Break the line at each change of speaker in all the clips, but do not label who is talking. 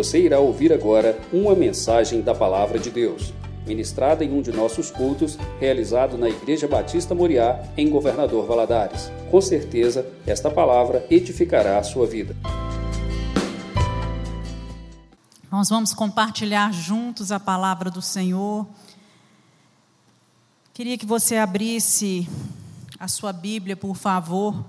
Você irá ouvir agora uma mensagem da Palavra de Deus, ministrada em um de nossos cultos, realizado na Igreja Batista Moriá, em Governador Valadares. Com certeza, esta palavra edificará a sua vida.
Nós vamos compartilhar juntos a palavra do Senhor. Queria que você abrisse a sua Bíblia, por favor,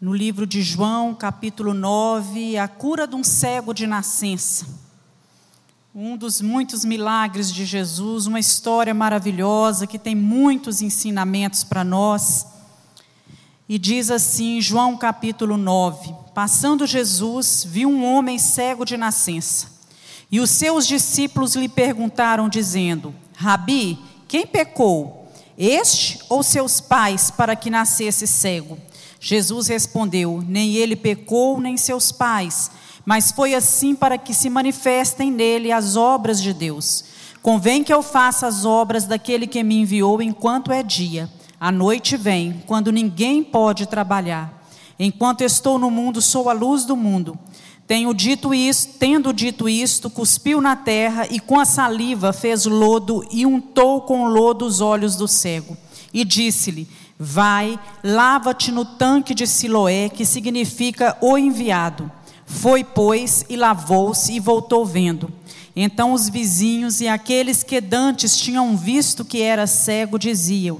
no livro de João, capítulo 9, a cura de um cego de nascença. Um dos muitos milagres de Jesus, uma história maravilhosa que tem muitos ensinamentos para nós. E diz assim, João capítulo 9: Passando Jesus, viu um homem cego de nascença. E os seus discípulos lhe perguntaram, dizendo: Rabi, quem pecou, este ou seus pais, para que nascesse cego? Jesus respondeu: Nem ele pecou, nem seus pais, mas foi assim para que se manifestem nele as obras de Deus. Convém que eu faça as obras daquele que me enviou enquanto é dia. A noite vem, quando ninguém pode trabalhar. Enquanto estou no mundo, sou a luz do mundo. Tenho dito isto, tendo dito isto, cuspiu na terra e com a saliva fez lodo e untou com lodo os olhos do cego. E disse-lhe: Vai, lava-te no tanque de Siloé, que significa o enviado. Foi, pois, e lavou-se e voltou vendo. Então os vizinhos e aqueles que dantes tinham visto que era cego diziam: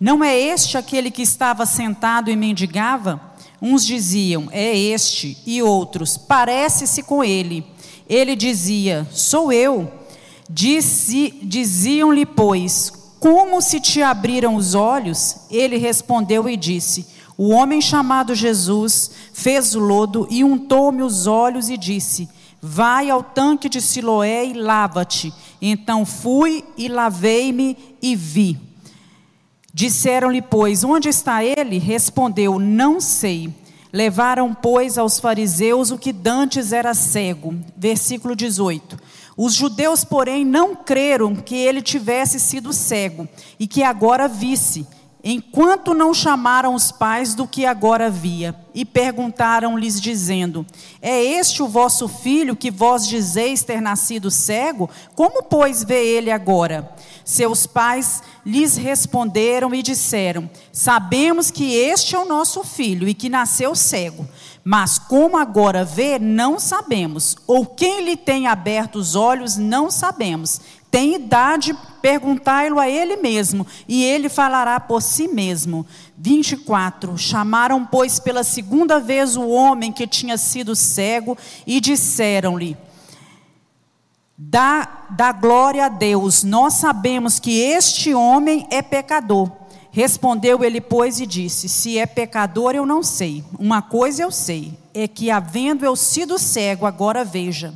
Não é este aquele que estava sentado e mendigava? Uns diziam, é este, e outros, parece-se com ele. Ele dizia, sou eu. Diziam-lhe, pois, como se te abriram os olhos? Ele respondeu e disse: O homem chamado Jesus fez o lodo e untou-me os olhos e disse: Vai ao tanque de Siloé e lava-te. Então fui e lavei-me e vi. Disseram-lhe, pois, onde está ele? Respondeu, não sei. Levaram, pois, aos fariseus o que dantes era cego. Versículo 18. Os judeus, porém, não creram que ele tivesse sido cego e que agora visse, enquanto não chamaram os pais do que agora via, e perguntaram-lhes, dizendo: É este o vosso filho que vós dizeis ter nascido cego? Como, pois, vê ele agora? Seus pais lhes responderam e disseram: Sabemos que este é o nosso filho e que nasceu cego, mas como agora vê, não sabemos, ou quem lhe tem aberto os olhos, não sabemos. Tem idade, perguntai-lo a ele mesmo, e ele falará por si mesmo. 24. Chamaram, pois, pela segunda vez o homem que tinha sido cego e disseram-lhe: Dá, glória a Deus, nós sabemos que este homem é pecador. Respondeu ele, pois, e disse: Se é pecador, eu não sei. Uma coisa eu sei, é que, havendo eu sido cego, agora veja.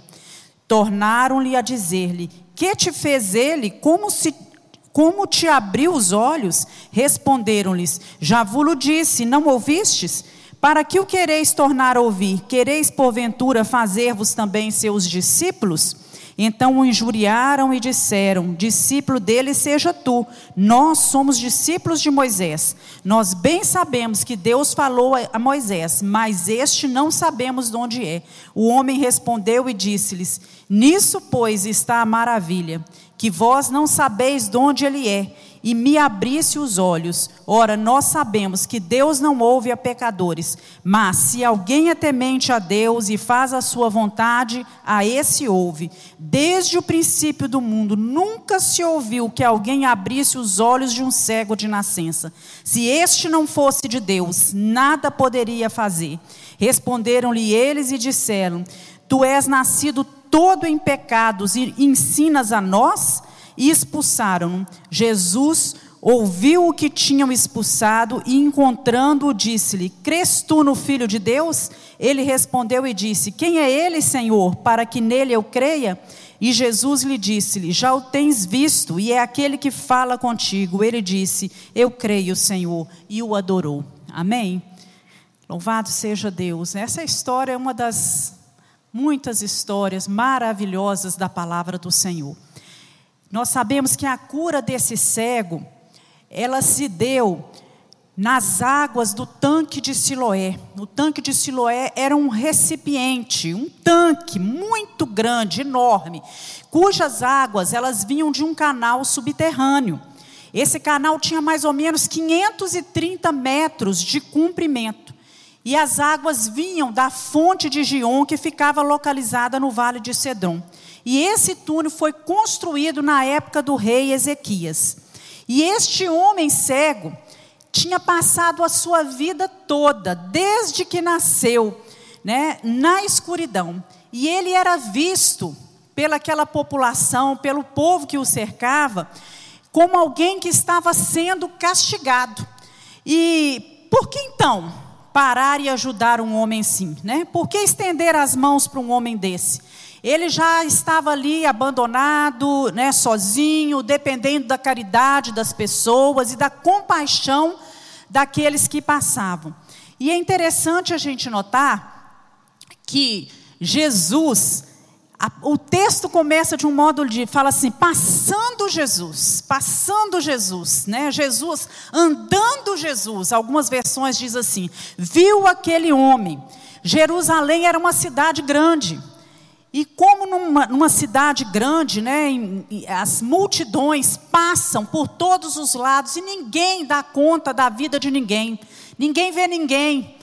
Tornaram-lhe a dizer-lhe: Que te fez ele? Como, se, como te abriu os olhos? Responderam-lhes: Já vos disse, não ouvistes? Para que o quereis tornar a ouvir? Quereis, porventura, fazer-vos também seus discípulos? Então o injuriaram e disseram: Discípulo dele seja tu. Nós somos discípulos de Moisés. Nós bem sabemos que Deus falou a Moisés, mas este não sabemos de onde é. O homem respondeu e disse-lhes: Nisso, pois, está a maravilha, que vós não sabeis de onde ele é e me abrisse os olhos. Ora, nós sabemos que Deus não ouve a pecadores, mas se alguém é temente a Deus e faz a sua vontade, a esse ouve. Desde o princípio do mundo, nunca se ouviu que alguém abrisse os olhos de um cego de nascença. Se este não fosse de Deus, nada poderia fazer. Responderam-lhe eles e disseram: Tu és nascido todo em pecados e ensinas a nós? E expulsaram. Jesus ouviu o que tinham expulsado e, encontrando-o, disse-lhe: Crês tu no Filho de Deus? Ele respondeu e disse: Quem é ele, Senhor, para que nele eu creia? E Jesus lhe disse-lhe: Já o tens visto, e é aquele que fala contigo. Ele disse: Eu creio, Senhor, e o adorou. Amém? Louvado seja Deus. Essa história é uma das muitas histórias maravilhosas da palavra do Senhor. Nós sabemos que a cura desse cego, ela se deu nas águas do tanque de Siloé. O tanque de Siloé era um recipiente, um tanque muito grande, enorme, cujas águas elas vinham de um canal subterrâneo. Esse canal tinha mais ou menos 530 metros de comprimento. E as águas vinham da fonte de Gion, que ficava localizada no vale de Cedron. E esse túnel foi construído na época do rei Ezequias. E este homem cego tinha passado a sua vida toda, desde que nasceu, né, na escuridão. E ele era visto pelaquela população, pelo povo que o cercava, como alguém que estava sendo castigado. E por que então parar e ajudar um homem assim? Né? Por que estender as mãos para um homem desse? Ele já estava ali abandonado, né, sozinho, dependendo da caridade das pessoas e da compaixão daqueles que passavam. E é interessante a gente notar que Jesus, o texto começa de um modo de fala assim, passando Jesus, passando Jesus, né? Jesus andando Jesus. Algumas versões diz assim: viu aquele homem. Jerusalém era uma cidade grande. E como numa, numa cidade grande, né, em, as multidões passam por todos os lados e ninguém dá conta da vida de ninguém, ninguém vê ninguém.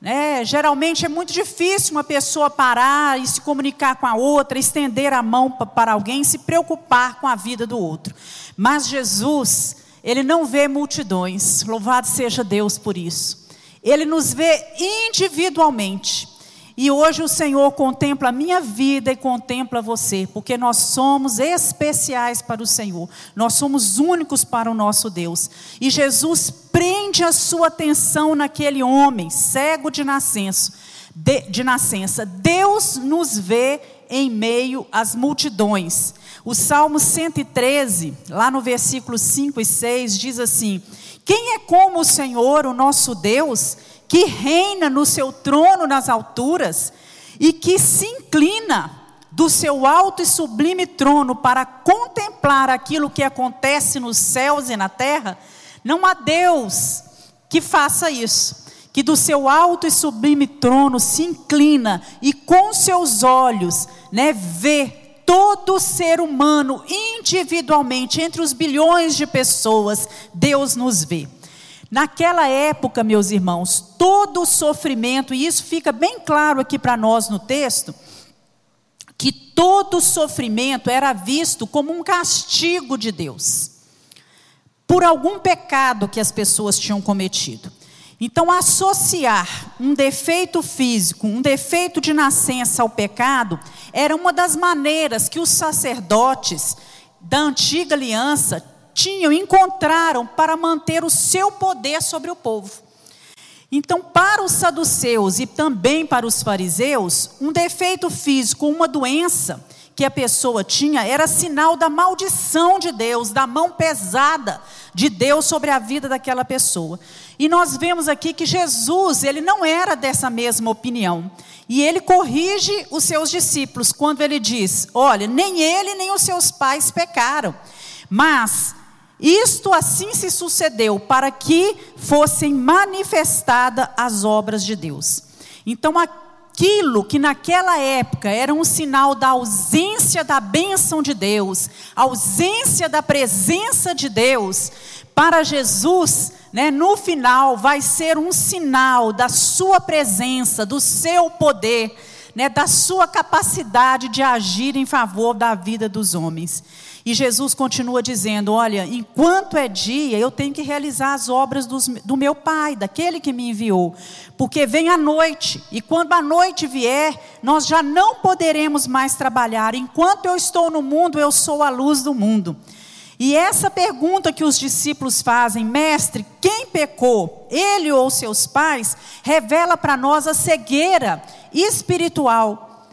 Né? Geralmente é muito difícil uma pessoa parar e se comunicar com a outra, estender a mão para alguém, se preocupar com a vida do outro. Mas Jesus, Ele não vê multidões, louvado seja Deus por isso. Ele nos vê individualmente. E hoje o Senhor contempla a minha vida e contempla você, porque nós somos especiais para o Senhor, nós somos únicos para o nosso Deus. E Jesus prende a sua atenção naquele homem, cego de nascença. De, de nascença. Deus nos vê em meio às multidões. O Salmo 113, lá no versículo 5 e 6, diz assim: Quem é como o Senhor, o nosso Deus? Que reina no seu trono nas alturas e que se inclina do seu alto e sublime trono para contemplar aquilo que acontece nos céus e na terra, não há Deus que faça isso, que do seu alto e sublime trono se inclina e com seus olhos, né, vê todo ser humano individualmente entre os bilhões de pessoas, Deus nos vê. Naquela época, meus irmãos, todo o sofrimento, e isso fica bem claro aqui para nós no texto, que todo sofrimento era visto como um castigo de Deus, por algum pecado que as pessoas tinham cometido. Então, associar um defeito físico, um defeito de nascença ao pecado, era uma das maneiras que os sacerdotes da antiga aliança tinham, encontraram para manter o seu poder sobre o povo. Então, para os saduceus e também para os fariseus, um defeito físico, uma doença que a pessoa tinha, era sinal da maldição de Deus, da mão pesada de Deus sobre a vida daquela pessoa. E nós vemos aqui que Jesus, ele não era dessa mesma opinião. E ele corrige os seus discípulos quando ele diz: Olha, nem ele nem os seus pais pecaram, mas isto assim se sucedeu para que fossem manifestadas as obras de Deus. Então, aquilo que naquela época era um sinal da ausência da bênção de Deus, ausência da presença de Deus, para Jesus, né, no final, vai ser um sinal da sua presença, do seu poder, né, da sua capacidade de agir em favor da vida dos homens. E Jesus continua dizendo: Olha, enquanto é dia, eu tenho que realizar as obras dos, do meu Pai, daquele que me enviou, porque vem a noite, e quando a noite vier, nós já não poderemos mais trabalhar. Enquanto eu estou no mundo, eu sou a luz do mundo. E essa pergunta que os discípulos fazem, mestre, quem pecou, ele ou seus pais, revela para nós a cegueira espiritual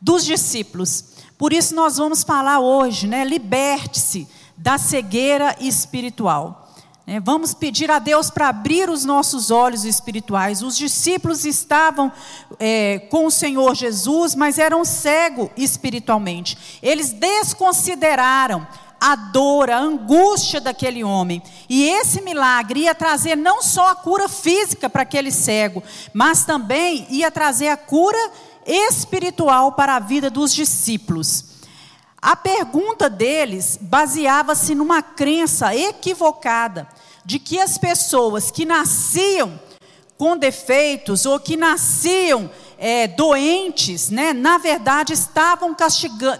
dos discípulos. Por isso nós vamos falar hoje, né? Liberte-se da cegueira espiritual. É, vamos pedir a Deus para abrir os nossos olhos espirituais. Os discípulos estavam é, com o Senhor Jesus, mas eram cegos espiritualmente. Eles desconsideraram a dor, a angústia daquele homem. E esse milagre ia trazer não só a cura física para aquele cego, mas também ia trazer a cura para a vida dos discípulos. A pergunta deles baseava-se numa crença equivocada de que as pessoas que nasciam com defeitos ou que nasciam é, doentes, né, na verdade estavam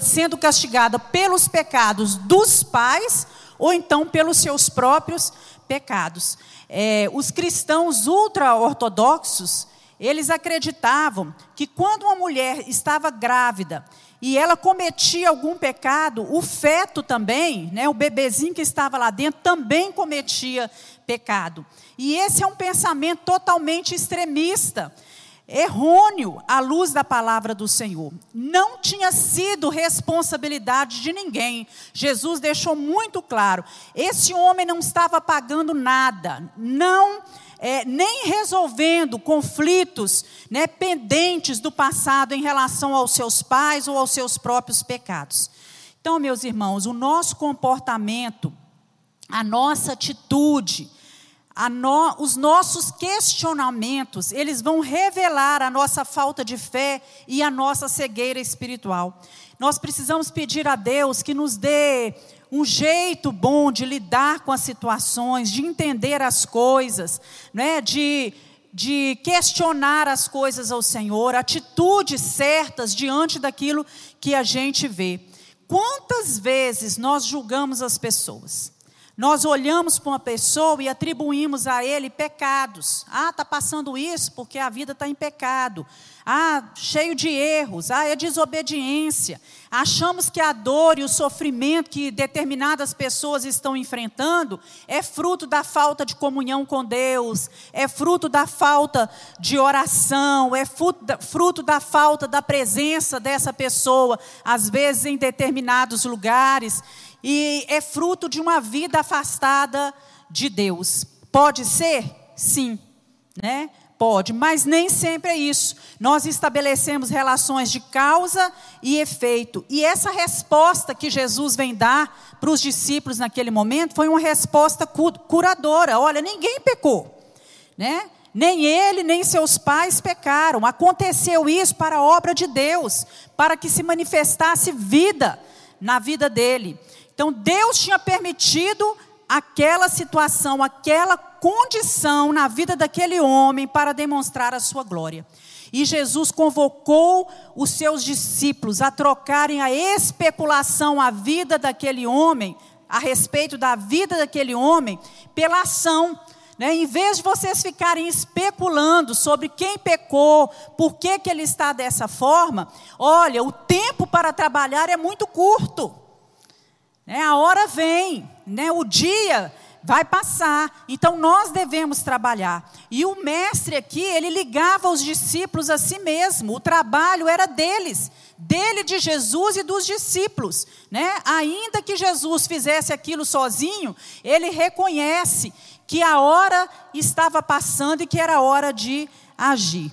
sendo castigadas pelos pecados dos pais ou então pelos seus próprios pecados. É, os cristãos ultra-ortodoxos, eles acreditavam que quando uma mulher estava grávida e ela cometia algum pecado, o feto também, né, o bebezinho que estava lá dentro, também cometia pecado. E esse é um pensamento totalmente extremista errôneo à luz da palavra do Senhor. Não tinha sido responsabilidade de ninguém. Jesus deixou muito claro: esse homem não estava pagando nada, não. É, nem resolvendo conflitos né, pendentes do passado em relação aos seus pais ou aos seus próprios pecados. Então, meus irmãos, o nosso comportamento, a nossa atitude, no, os nossos questionamentos, eles vão revelar a nossa falta de fé e a nossa cegueira espiritual. Nós precisamos pedir a Deus que nos dê um jeito bom de lidar com as situações, de entender as coisas, né? de, de questionar as coisas ao Senhor, atitudes certas diante daquilo que a gente vê. Quantas vezes nós julgamos as pessoas? Nós olhamos para uma pessoa e atribuímos a ele pecados. Ah, está passando isso porque a vida está em pecado. Ah, cheio de erros. Ah, é desobediência. Achamos que a dor e o sofrimento que determinadas pessoas estão enfrentando é fruto da falta de comunhão com Deus, é fruto da falta de oração, é fruto da falta da presença dessa pessoa, às vezes em determinados lugares e é fruto de uma vida afastada de Deus. Pode ser? Sim, né? Pode, mas nem sempre é isso. Nós estabelecemos relações de causa e efeito. E essa resposta que Jesus vem dar para os discípulos naquele momento foi uma resposta curadora. Olha, ninguém pecou, né? Nem ele, nem seus pais pecaram. Aconteceu isso para a obra de Deus, para que se manifestasse vida na vida dele. Então Deus tinha permitido aquela situação, aquela condição na vida daquele homem para demonstrar a sua glória. E Jesus convocou os seus discípulos a trocarem a especulação, a vida daquele homem, a respeito da vida daquele homem, pela ação. Né? Em vez de vocês ficarem especulando sobre quem pecou, por que, que ele está dessa forma, olha, o tempo para trabalhar é muito curto. É, a hora vem, né? o dia vai passar. Então nós devemos trabalhar. E o mestre aqui, ele ligava os discípulos a si mesmo. O trabalho era deles, dele de Jesus e dos discípulos, né? Ainda que Jesus fizesse aquilo sozinho, ele reconhece que a hora estava passando e que era hora de agir.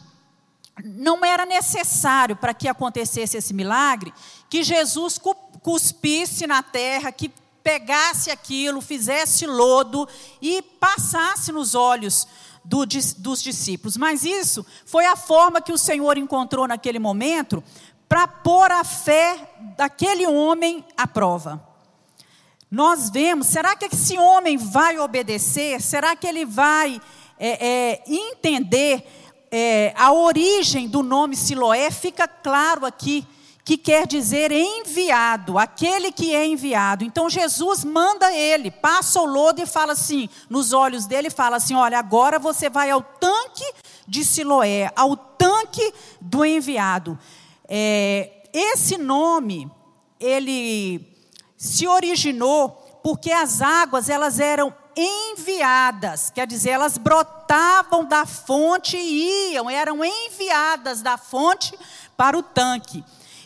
Não era necessário para que acontecesse esse milagre que Jesus cuspisse na terra, que pegasse aquilo, fizesse lodo e passasse nos olhos do, dos discípulos. Mas isso foi a forma que o Senhor encontrou naquele momento para pôr a fé daquele homem à prova. Nós vemos, será que esse homem vai obedecer? Será que ele vai é, é, entender é, a origem do nome Siloé? Fica claro aqui que quer dizer enviado, aquele que é enviado. Então Jesus manda ele, passa o lodo e fala assim, nos olhos dele, fala assim: olha, agora você vai ao tanque de Siloé, ao tanque do enviado. É, esse nome, ele se originou porque as águas elas eram enviadas, quer dizer, elas brotavam da fonte e iam, eram enviadas da fonte para o tanque.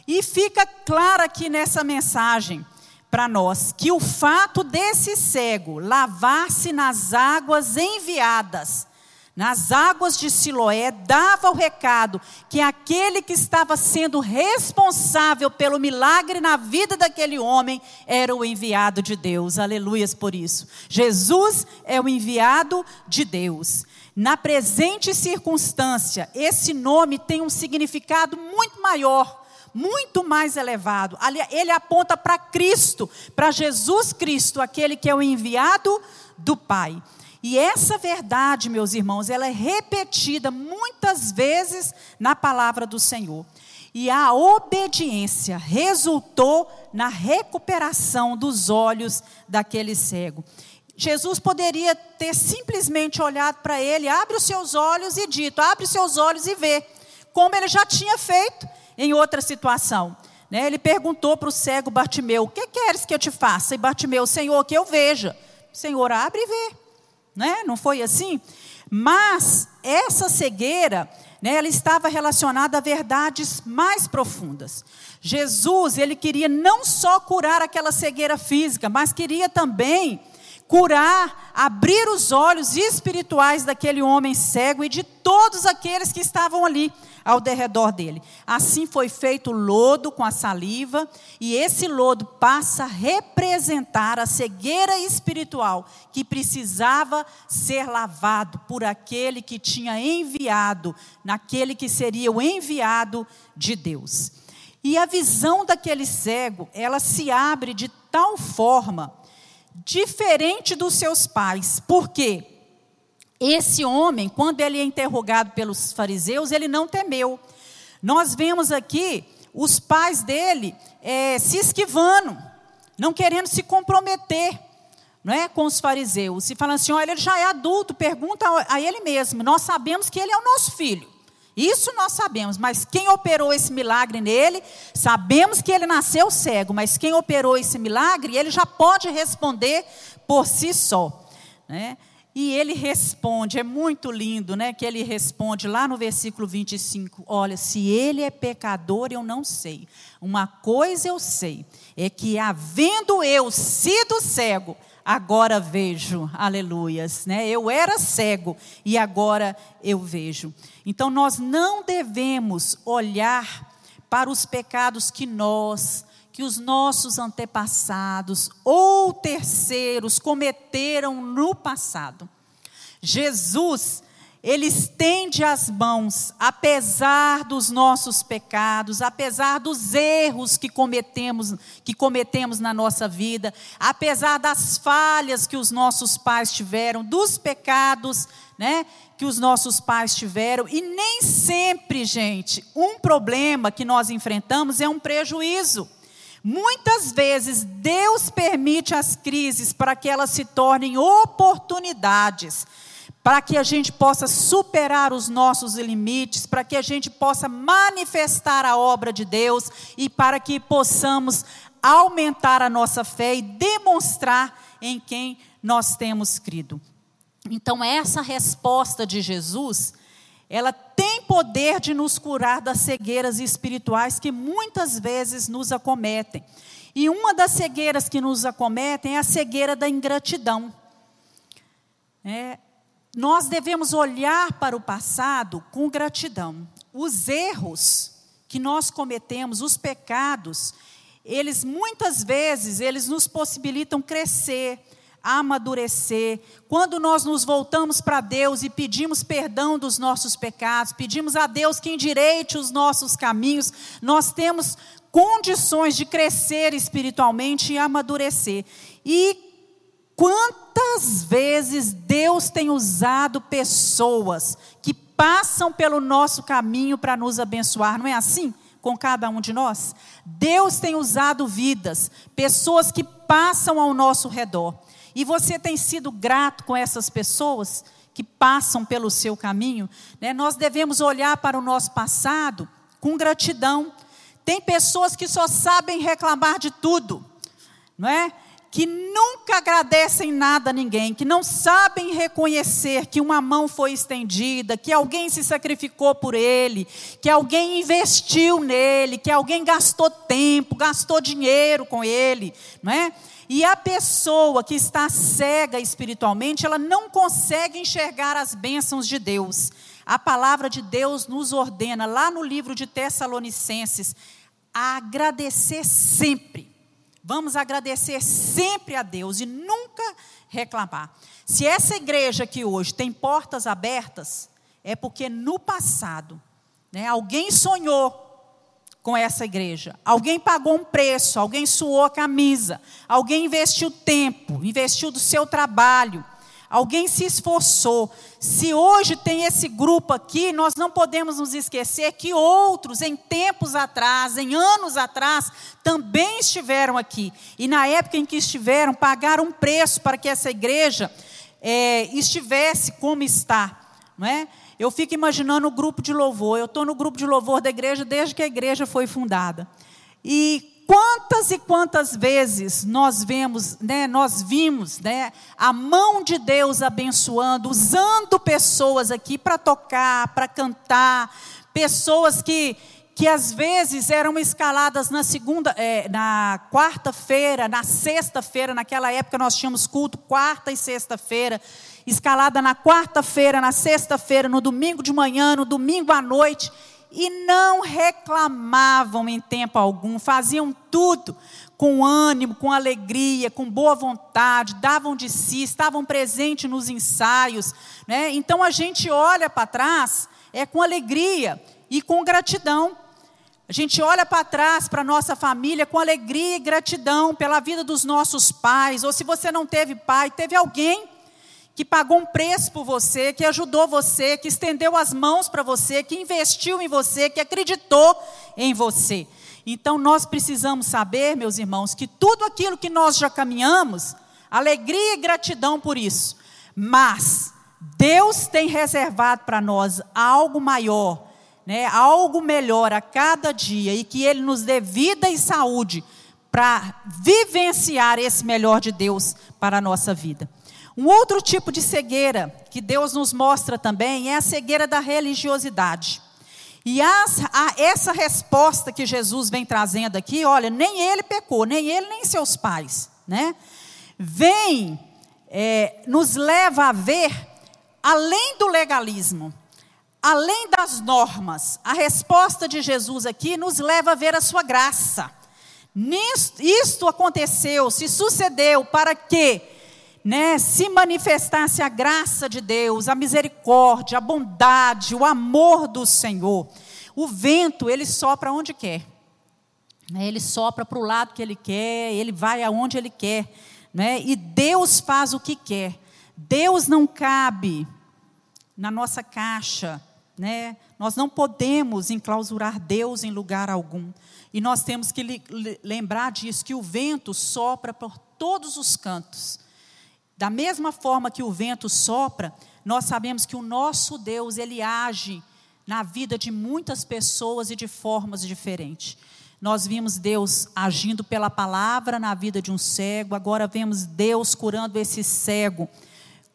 E fica claro aqui nessa mensagem para nós que o fato desse cego lavar-se nas águas enviadas nas águas de Siloé, dava o recado que aquele que estava sendo responsável pelo milagre na vida daquele homem era o enviado de Deus. Aleluias por isso. Jesus é o enviado de Deus. Na presente circunstância, esse nome tem um significado muito maior muito mais elevado. Ele aponta para Cristo, para Jesus Cristo, aquele que é o enviado do Pai. E essa verdade, meus irmãos, ela é repetida muitas vezes na palavra do Senhor. E a obediência resultou na recuperação dos olhos daquele cego. Jesus poderia ter simplesmente olhado para ele, abre os seus olhos e dito, abre os seus olhos e vê, como ele já tinha feito em outra situação. Né? Ele perguntou para o cego Bartimeu: O que queres que eu te faça? E Bartimeu, Senhor, que eu veja. Senhor, abre e vê né? Não foi assim? Mas essa cegueira, né, ela estava relacionada a verdades mais profundas. Jesus, ele queria não só curar aquela cegueira física, mas queria também curar, abrir os olhos espirituais daquele homem cego e de todos aqueles que estavam ali ao derredor dele. Assim foi feito lodo com a saliva, e esse lodo passa a representar a cegueira espiritual que precisava ser lavado por aquele que tinha enviado, naquele que seria o enviado de Deus. E a visão daquele cego, ela se abre de tal forma diferente dos seus pais. Por quê? Esse homem, quando ele é interrogado pelos fariseus, ele não temeu. Nós vemos aqui os pais dele é, se esquivando, não querendo se comprometer não é, com os fariseus. E falando assim: olha, ele já é adulto, pergunta a ele mesmo. Nós sabemos que ele é o nosso filho. Isso nós sabemos, mas quem operou esse milagre nele, sabemos que ele nasceu cego, mas quem operou esse milagre, ele já pode responder por si só. Né? E ele responde, é muito lindo, né? Que ele responde lá no versículo 25: Olha, se ele é pecador, eu não sei. Uma coisa eu sei, é que havendo eu sido cego, agora vejo, aleluias, né? Eu era cego e agora eu vejo. Então nós não devemos olhar para os pecados que nós, que os nossos antepassados ou terceiros cometeram no passado. Jesus, ele estende as mãos, apesar dos nossos pecados, apesar dos erros que cometemos, que cometemos na nossa vida, apesar das falhas que os nossos pais tiveram, dos pecados, né, que os nossos pais tiveram, e nem sempre, gente, um problema que nós enfrentamos é um prejuízo. Muitas vezes Deus permite as crises para que elas se tornem oportunidades, para que a gente possa superar os nossos limites, para que a gente possa manifestar a obra de Deus e para que possamos aumentar a nossa fé e demonstrar em quem nós temos crido. Então, essa resposta de Jesus ela tem poder de nos curar das cegueiras espirituais que muitas vezes nos acometem. E uma das cegueiras que nos acometem é a cegueira da ingratidão. É, nós devemos olhar para o passado com gratidão. Os erros que nós cometemos, os pecados, eles muitas vezes eles nos possibilitam crescer, amadurecer. Quando nós nos voltamos para Deus e pedimos perdão dos nossos pecados, pedimos a Deus que endireite os nossos caminhos, nós temos condições de crescer espiritualmente e amadurecer. E quantas vezes Deus tem usado pessoas que passam pelo nosso caminho para nos abençoar, não é assim? Com cada um de nós? Deus tem usado vidas, pessoas que passam ao nosso redor. E você tem sido grato com essas pessoas que passam pelo seu caminho? Né? Nós devemos olhar para o nosso passado com gratidão. Tem pessoas que só sabem reclamar de tudo, não é? Que nunca agradecem nada a ninguém, que não sabem reconhecer que uma mão foi estendida, que alguém se sacrificou por ele, que alguém investiu nele, que alguém gastou tempo, gastou dinheiro com ele, não é? E a pessoa que está cega espiritualmente, ela não consegue enxergar as bênçãos de Deus. A palavra de Deus nos ordena, lá no livro de Tessalonicenses, a agradecer sempre Vamos agradecer sempre a Deus e nunca reclamar. Se essa igreja aqui hoje tem portas abertas, é porque no passado, né, alguém sonhou com essa igreja, alguém pagou um preço, alguém suou a camisa, alguém investiu tempo, investiu do seu trabalho, alguém se esforçou. Se hoje tem esse grupo aqui, nós não podemos nos esquecer que outros, em tempos atrás, em anos atrás, também estiveram aqui. E na época em que estiveram, pagaram um preço para que essa igreja é, estivesse como está. Não é? Eu fico imaginando o grupo de louvor. Eu estou no grupo de louvor da igreja desde que a igreja foi fundada. E Quantas e quantas vezes nós vemos, né, nós vimos, né, a mão de Deus abençoando, usando pessoas aqui para tocar, para cantar, pessoas que que às vezes eram escaladas na segunda, é, na quarta-feira, na sexta-feira, naquela época nós tínhamos culto quarta e sexta-feira, escalada na quarta-feira, na sexta-feira, no domingo de manhã, no domingo à noite, e não reclamavam em tempo algum, faziam tudo com ânimo, com alegria, com boa vontade, davam de si, estavam presentes nos ensaios. Né? Então a gente olha para trás é com alegria e com gratidão. A gente olha para trás para a nossa família com alegria e gratidão pela vida dos nossos pais, ou se você não teve pai, teve alguém que pagou um preço por você, que ajudou você, que estendeu as mãos para você, que investiu em você, que acreditou em você. Então nós precisamos saber, meus irmãos, que tudo aquilo que nós já caminhamos, alegria e gratidão por isso. Mas Deus tem reservado para nós algo maior, né, algo melhor a cada dia e que Ele nos dê vida e saúde para vivenciar esse melhor de Deus para a nossa vida. Um outro tipo de cegueira que Deus nos mostra também é a cegueira da religiosidade. E as, a, essa resposta que Jesus vem trazendo aqui, olha, nem ele pecou, nem ele, nem seus pais, né? Vem, é, nos leva a ver, além do legalismo, além das normas, a resposta de Jesus aqui nos leva a ver a sua graça. Nisto, isto aconteceu, se sucedeu para que né, se manifestasse a graça de Deus, a misericórdia, a bondade, o amor do Senhor. O vento, ele sopra onde quer. Né, ele sopra para o lado que ele quer, ele vai aonde ele quer. Né, e Deus faz o que quer. Deus não cabe na nossa caixa. Né? Nós não podemos enclausurar Deus em lugar algum. E nós temos que lembrar disso, que o vento sopra por todos os cantos. Da mesma forma que o vento sopra, nós sabemos que o nosso Deus, ele age na vida de muitas pessoas e de formas diferentes. Nós vimos Deus agindo pela palavra na vida de um cego, agora vemos Deus curando esse cego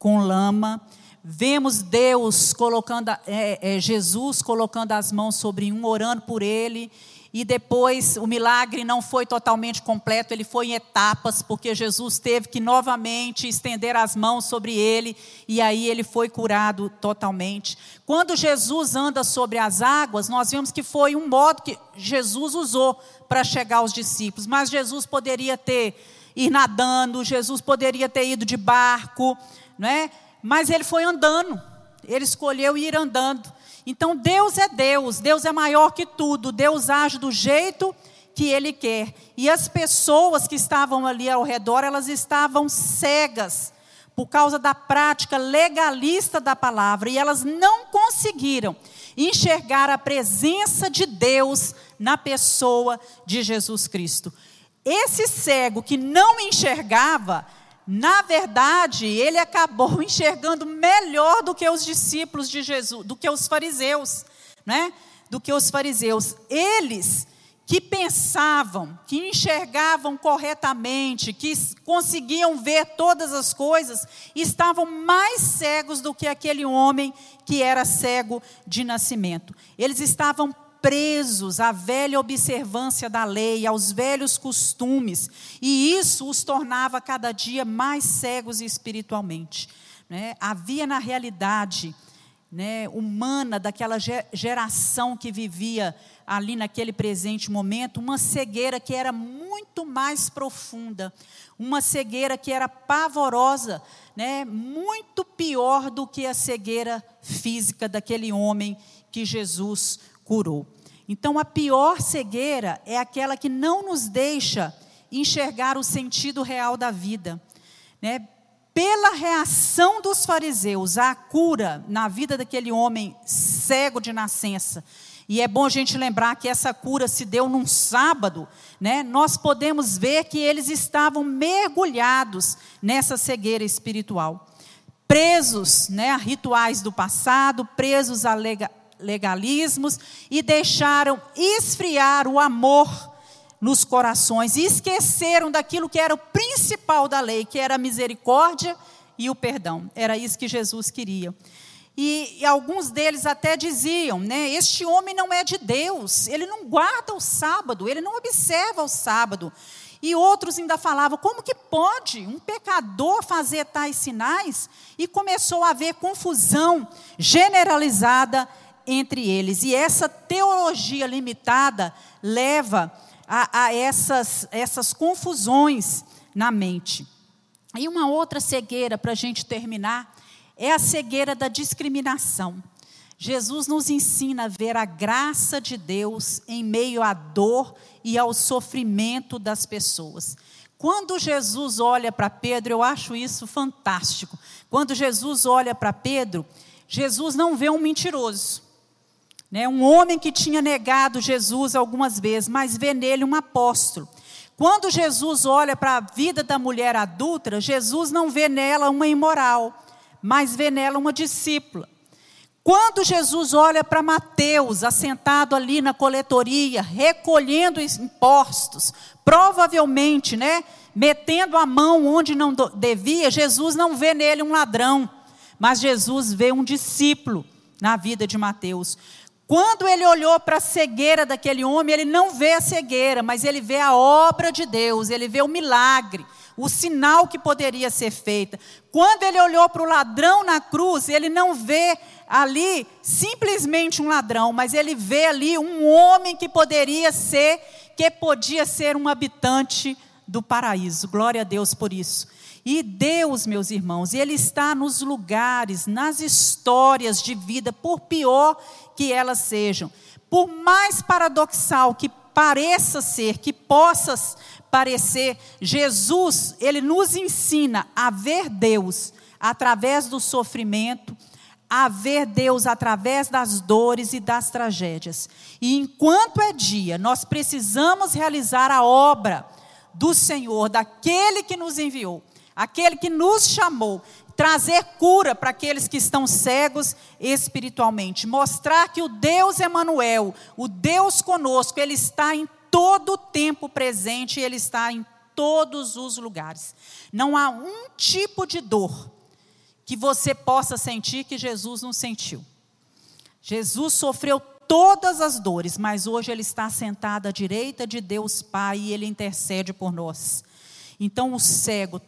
com lama. Vemos Deus colocando, é, é, Jesus colocando as mãos sobre um, orando por ele e depois o milagre não foi totalmente completo, ele foi em etapas, porque Jesus teve que novamente estender as mãos sobre ele, e aí ele foi curado totalmente. Quando Jesus anda sobre as águas, nós vemos que foi um modo que Jesus usou para chegar aos discípulos, mas Jesus poderia ter ir nadando, Jesus poderia ter ido de barco, não é? Mas ele foi andando, ele escolheu ir andando. Então Deus é Deus, Deus é maior que tudo, Deus age do jeito que Ele quer. E as pessoas que estavam ali ao redor, elas estavam cegas por causa da prática legalista da palavra e elas não conseguiram enxergar a presença de Deus na pessoa de Jesus Cristo. Esse cego que não enxergava, na verdade, ele acabou enxergando melhor do que os discípulos de Jesus, do que os fariseus, né? Do que os fariseus. Eles que pensavam, que enxergavam corretamente, que conseguiam ver todas as coisas, estavam mais cegos do que aquele homem que era cego de nascimento. Eles estavam presos à velha observância da lei, aos velhos costumes, e isso os tornava cada dia mais cegos espiritualmente. Né? Havia na realidade né, humana daquela geração que vivia ali naquele presente momento, uma cegueira que era muito mais profunda, uma cegueira que era pavorosa, né, muito pior do que a cegueira física daquele homem que Jesus curou. Então, a pior cegueira é aquela que não nos deixa enxergar o sentido real da vida. Né? Pela reação dos fariseus à cura na vida daquele homem cego de nascença, e é bom a gente lembrar que essa cura se deu num sábado, né? Nós podemos ver que eles estavam mergulhados nessa cegueira espiritual, presos, né, a rituais do passado, presos a legalismos e deixaram esfriar o amor nos corações e esqueceram daquilo que era o principal da lei, que era a misericórdia e o perdão. Era isso que Jesus queria. E, e, alguns deles até diziam, né, este homem não é de Deus, ele não guarda o sábado, ele não observa o sábado. E outros ainda falavam, como que pode um pecador fazer tais sinais? E começou a haver confusão generalizada entre eles. E essa teologia limitada leva a, a essas, essas confusões na mente. E uma outra cegueira, para a gente terminar, é a cegueira da discriminação. Jesus nos ensina a ver a graça de Deus em meio à dor e ao sofrimento das pessoas. Quando Jesus olha para Pedro, eu acho isso fantástico. Quando Jesus olha para Pedro, Jesus não vê um mentiroso, né? um homem que tinha negado Jesus algumas vezes, mas vê nele um apóstolo. Quando Jesus olha para a vida da mulher adulta, Jesus não vê nela uma imoral, mas vê nela uma discípula. Quando Jesus olha para Mateus, assentado ali na coletoria, recolhendo impostos, provavelmente, né, metendo a mão onde não devia, Jesus não vê nele um ladrão, mas Jesus vê um discípulo na vida de Mateus. Quando ele olhou para a cegueira daquele homem, ele não vê a cegueira, mas ele vê a obra de Deus, ele vê o milagre o sinal que poderia ser feito. Quando ele olhou para o ladrão na cruz, ele não vê ali simplesmente um ladrão, mas ele vê ali um homem que poderia ser, que podia ser um habitante do paraíso. Glória a Deus por isso. E Deus, meus irmãos, Ele está nos lugares, nas histórias de vida, por pior que elas sejam, por mais paradoxal que pareça ser, que possa parecer, Jesus, ele nos ensina a ver Deus através do sofrimento, a ver Deus através das dores e das tragédias. E enquanto é dia, nós precisamos realizar a obra do Senhor, daquele que nos enviou, aquele que nos chamou, trazer cura para aqueles que estão cegos espiritualmente, mostrar que o Deus Emanuel, o Deus conosco, ele está em todo o tempo presente, Ele está em todos os lugares. Não há um tipo de dor que você possa sentir que Jesus não sentiu. Jesus sofreu todas as dores, mas hoje Ele está sentado à direita de Deus Pai e Ele intercede por nós. Então o cego,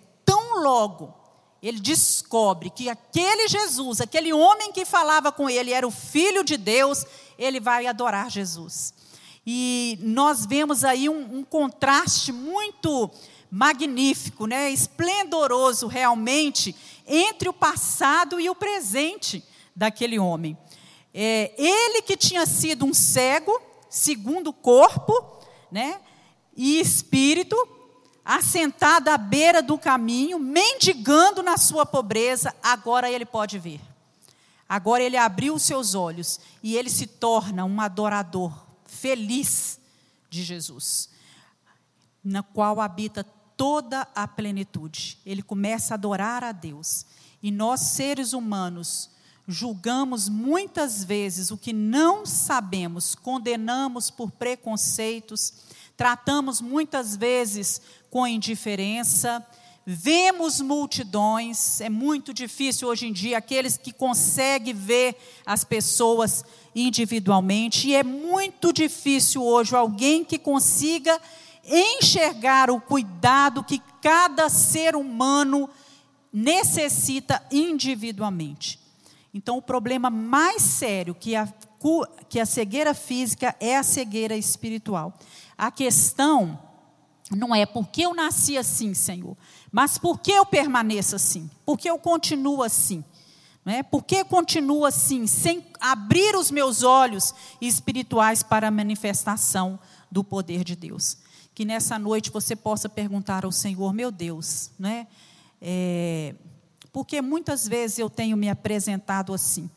logo, ele descobre que aquele Jesus, aquele homem que falava com ele, era o Filho de Deus, ele vai adorar Jesus. E nós vemos aí um, um contraste muito magnífico, né, esplendoroso realmente, entre o passado e o presente daquele homem. É, ele que tinha sido um cego, segundo corpo né, e espírito, assentado à beira do caminho, mendigando na sua pobreza, agora ele pode ver. Agora ele abriu os seus olhos e ele se torna um adorador feliz de Jesus, na qual habita toda a plenitude. Ele começa a adorar a Deus. E nós, seres humanos, julgamos muitas vezes o que não sabemos, condenamos por preconceitos, tratamos muitas vezes com indiferença, vemos multidões, é muito difícil hoje em dia aqueles que conseguem ver as pessoas individualmente, e é muito difícil hoje alguém que consiga enxergar o cuidado que cada ser humano necessita individualmente. Então, o problema mais sério que a, que a cegueira física é a cegueira espiritual. A questão não é porque eu nasci assim, Senhor, mas por que eu permaneço assim? Por que eu continuo assim? Não é? Por que continuo assim, sem abrir os meus olhos espirituais para a manifestação do poder de Deus? Que nessa noite você possa perguntar ao Senhor, meu Deus, não é? é porque muitas vezes eu tenho me apresentado assim,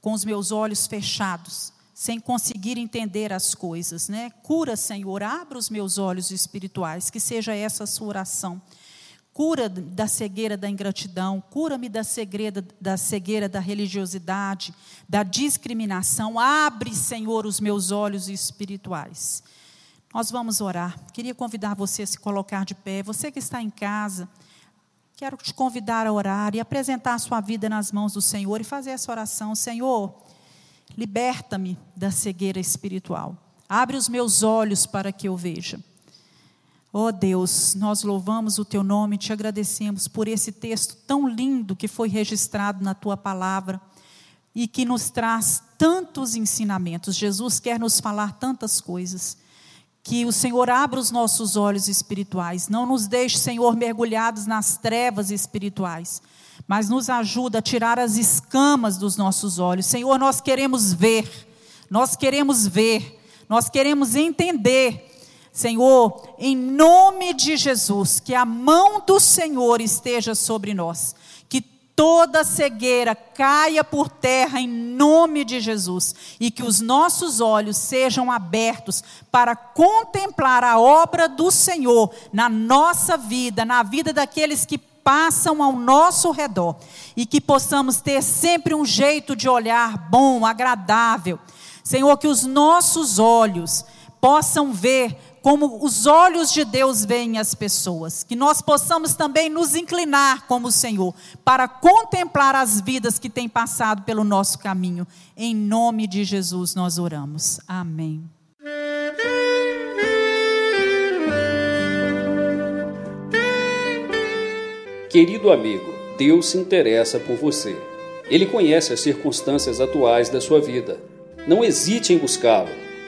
com os meus olhos fechados, sem conseguir entender as coisas, né? Cura, Senhor, abra os meus olhos espirituais, que seja essa a sua oração. Cura da cegueira da ingratidão, cura-me da cegueira, da cegueira da religiosidade, da discriminação. Abre, Senhor, os meus olhos espirituais. Nós vamos orar. Queria convidar você a se colocar de pé. Você que está em casa, Quero te convidar a orar e apresentar a sua vida nas mãos do Senhor e fazer essa oração. Senhor, liberta-me da cegueira espiritual. Abre os meus olhos para que eu veja. Oh Deus, nós louvamos o teu nome te agradecemos por esse texto tão lindo que foi registrado na tua palavra e que nos traz tantos ensinamentos. Jesus quer nos falar tantas coisas que o Senhor abra os nossos olhos espirituais, não nos deixe, Senhor, mergulhados nas trevas espirituais, mas nos ajuda a tirar as escamas dos nossos olhos. Senhor, nós queremos ver, nós queremos ver, nós queremos entender. Senhor, em nome de Jesus, que a mão do Senhor esteja sobre nós toda cegueira caia por terra em nome de Jesus e que os nossos olhos sejam abertos para contemplar a obra do Senhor na nossa vida, na vida daqueles que passam ao nosso redor e que possamos ter sempre um jeito de olhar bom, agradável. Senhor, que os nossos olhos possam ver como os olhos de Deus veem as pessoas, que nós possamos também nos inclinar como o Senhor, para contemplar as vidas que têm passado pelo nosso caminho. Em nome de Jesus nós oramos. Amém.
Querido amigo, Deus se interessa por você. Ele conhece as circunstâncias atuais da sua vida. Não hesite em buscá-lo